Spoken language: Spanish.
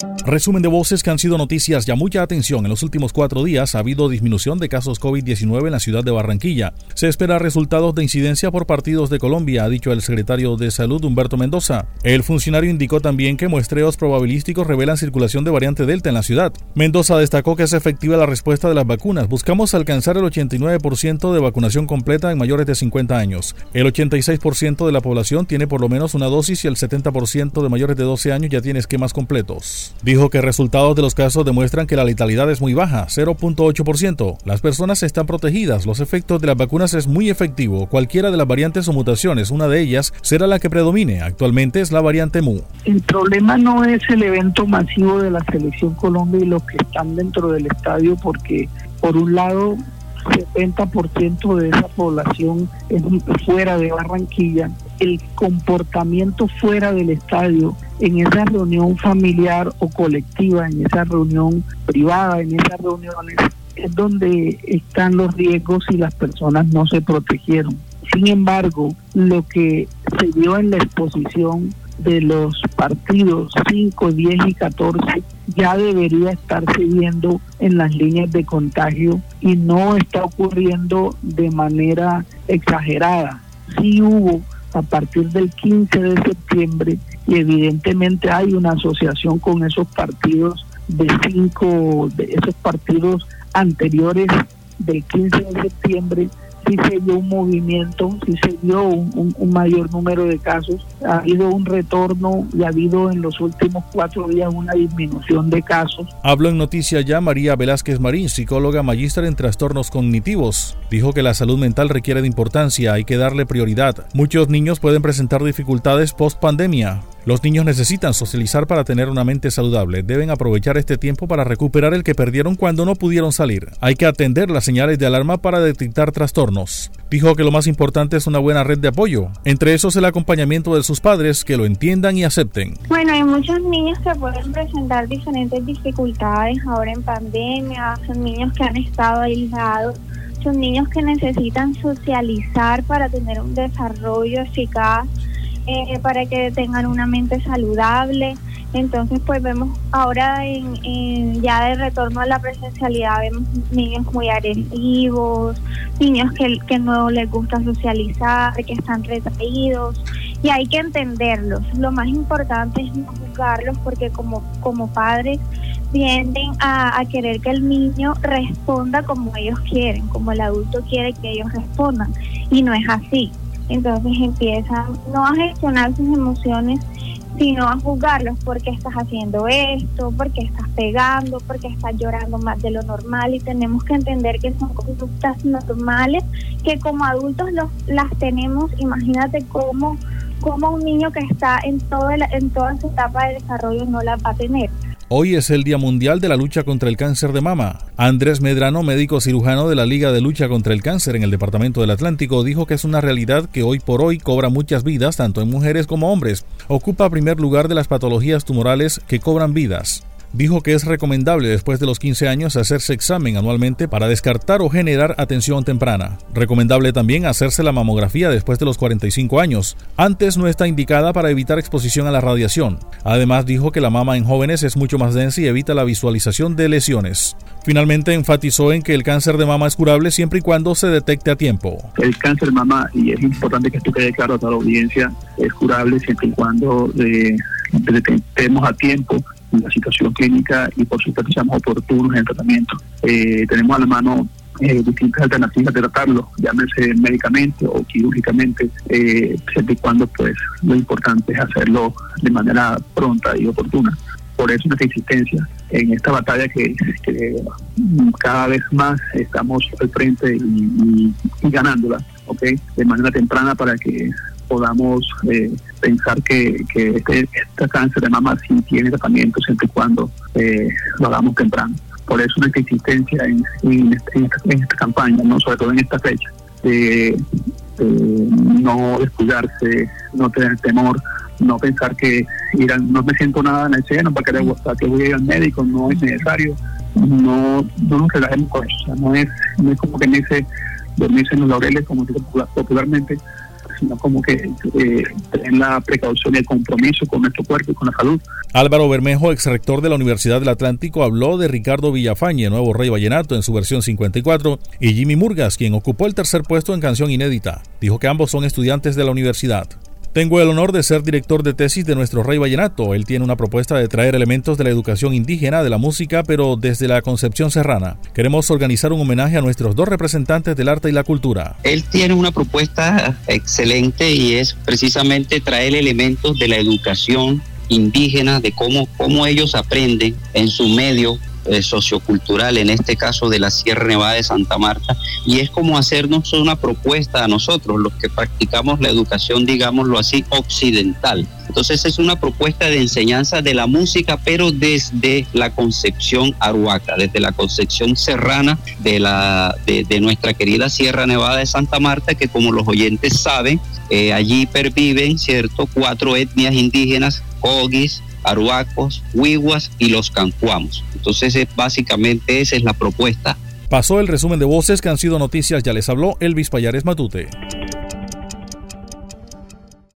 Bye. Resumen de voces que han sido noticias ya mucha atención. En los últimos cuatro días ha habido disminución de casos COVID-19 en la ciudad de Barranquilla. Se espera resultados de incidencia por partidos de Colombia, ha dicho el secretario de Salud Humberto Mendoza. El funcionario indicó también que muestreos probabilísticos revelan circulación de variante Delta en la ciudad. Mendoza destacó que es efectiva la respuesta de las vacunas. Buscamos alcanzar el 89% de vacunación completa en mayores de 50 años. El 86% de la población tiene por lo menos una dosis y el 70% de mayores de 12 años ya tiene esquemas completos. Dijo que resultados de los casos demuestran que la letalidad es muy baja, 0.8%. Las personas están protegidas, los efectos de las vacunas es muy efectivo. Cualquiera de las variantes o mutaciones, una de ellas será la que predomine. Actualmente es la variante MU. El problema no es el evento masivo de la selección Colombia y los que están dentro del estadio porque por un lado 70% de esa población es fuera de Barranquilla, el comportamiento fuera del estadio, en esa reunión familiar o colectiva, en esa reunión privada, en esas reuniones, es donde están los riesgos y las personas no se protegieron. Sin embargo, lo que se vio en la exposición de los partidos 5, 10 y 14 ya debería estarse viendo en las líneas de contagio y no está ocurriendo de manera exagerada. Sí hubo a partir del 15 de septiembre y evidentemente hay una asociación con esos partidos de cinco, de esos partidos anteriores del 15 de septiembre sí se dio un movimiento, sí se dio un, mayor número de casos, ha habido un retorno y ha habido en los últimos cuatro días una disminución de casos. Habló en noticia ya María Velázquez Marín, psicóloga magíster en trastornos cognitivos. Dijo que la salud mental requiere de importancia, hay que darle prioridad. Muchos niños pueden presentar dificultades post pandemia. Los niños necesitan socializar para tener una mente saludable. Deben aprovechar este tiempo para recuperar el que perdieron cuando no pudieron salir. Hay que atender las señales de alarma para detectar trastornos. Dijo que lo más importante es una buena red de apoyo, entre esos el acompañamiento de sus padres que lo entiendan y acepten. Bueno, hay muchos niños que pueden presentar diferentes dificultades ahora en pandemia, son niños que han estado aislados, son niños que necesitan socializar para tener un desarrollo eficaz eh, para que tengan una mente saludable. Entonces, pues vemos ahora en, ya de retorno a la presencialidad, vemos niños muy agresivos, niños que, que no les gusta socializar, que están retraídos y hay que entenderlos. Lo más importante es no juzgarlos porque como, como padres tienden a, a, querer que el niño responda como ellos quieren, como el adulto quiere que ellos respondan y no es así. Entonces empiezan no a gestionar sus emociones, sino a juzgarlos. Porque estás haciendo esto, porque estás pegando, porque estás llorando más de lo normal y tenemos que entender que son conductas normales que como adultos los, las tenemos, imagínate cómo, cómo un niño que está en, todo en toda su etapa de desarrollo no las va a tener. Hoy es el Día Mundial de la Lucha contra el Cáncer de Mama. Andrés Medrano, médico cirujano de la Liga de Lucha contra el Cáncer en el Departamento del Atlántico, dijo que es una realidad que hoy por hoy cobra muchas vidas, tanto en mujeres como hombres. Ocupa primer lugar de las patologías tumorales que cobran vidas dijo que es recomendable después de los 15 años hacerse examen anualmente para descartar o generar atención temprana. Recomendable también hacerse la mamografía después de los 45 años. Antes no está indicada para evitar exposición a la radiación. Además dijo que la mama en jóvenes es mucho más densa y evita la visualización de lesiones. Finalmente enfatizó en que el cáncer de mama es curable siempre y cuando se detecte a tiempo. El cáncer de mama, y es importante que esto quede claro a toda la audiencia, es curable siempre y cuando eh, detectemos a tiempo la situación clínica y por supuesto seamos oportunos en el tratamiento. Eh, tenemos a la mano eh, distintas alternativas de tratarlo, llámese médicamente o quirúrgicamente, eh, siempre y cuando pues lo importante es hacerlo de manera pronta y oportuna. Por eso nuestra insistencia en esta batalla que, cada vez más estamos al frente y, y ganándola, ¿ok? De manera temprana para que podamos eh, pensar que, que este, este, cáncer de mama sí tiene tratamiento siempre y cuando eh, lo hagamos temprano. Por eso nuestra insistencia en, esta, campaña, ¿no? sobre todo en esta fecha, de, no descuidarse, no tener temor, no pensar que ir no me siento nada en el seno para que, que voy a ir al médico, no es necesario, no, no nos relajemos con eso, no, es, no es como que en ese dormirse en los laureles, como popularmente, sino como que eh, la precaución y el compromiso con nuestro cuerpo y con la salud. Álvaro Bermejo, ex rector de la Universidad del Atlántico, habló de Ricardo Villafañe, nuevo rey vallenato en su versión 54, y Jimmy Murgas, quien ocupó el tercer puesto en canción inédita. Dijo que ambos son estudiantes de la universidad. Tengo el honor de ser director de tesis de nuestro Rey Vallenato. Él tiene una propuesta de traer elementos de la educación indígena, de la música, pero desde la concepción serrana. Queremos organizar un homenaje a nuestros dos representantes del arte y la cultura. Él tiene una propuesta excelente y es precisamente traer elementos de la educación indígena, de cómo, cómo ellos aprenden en su medio eh, sociocultural, en este caso de la Sierra Nevada de Santa Marta, y es como hacernos una propuesta a nosotros, los que practicamos la educación, digámoslo así, occidental. Entonces es una propuesta de enseñanza de la música, pero desde la concepción aruaca, desde la concepción serrana de, la, de, nuestra querida Sierra Nevada de Santa Marta, que como los oyentes saben, eh, allí perviven, ¿cierto?, cuatro etnias indígenas, cogis, aruacos, huiguas y los cancuamos. Entonces, básicamente esa es la propuesta. Pasó el resumen de voces que han sido noticias, ya les habló Elvis Payares Matute.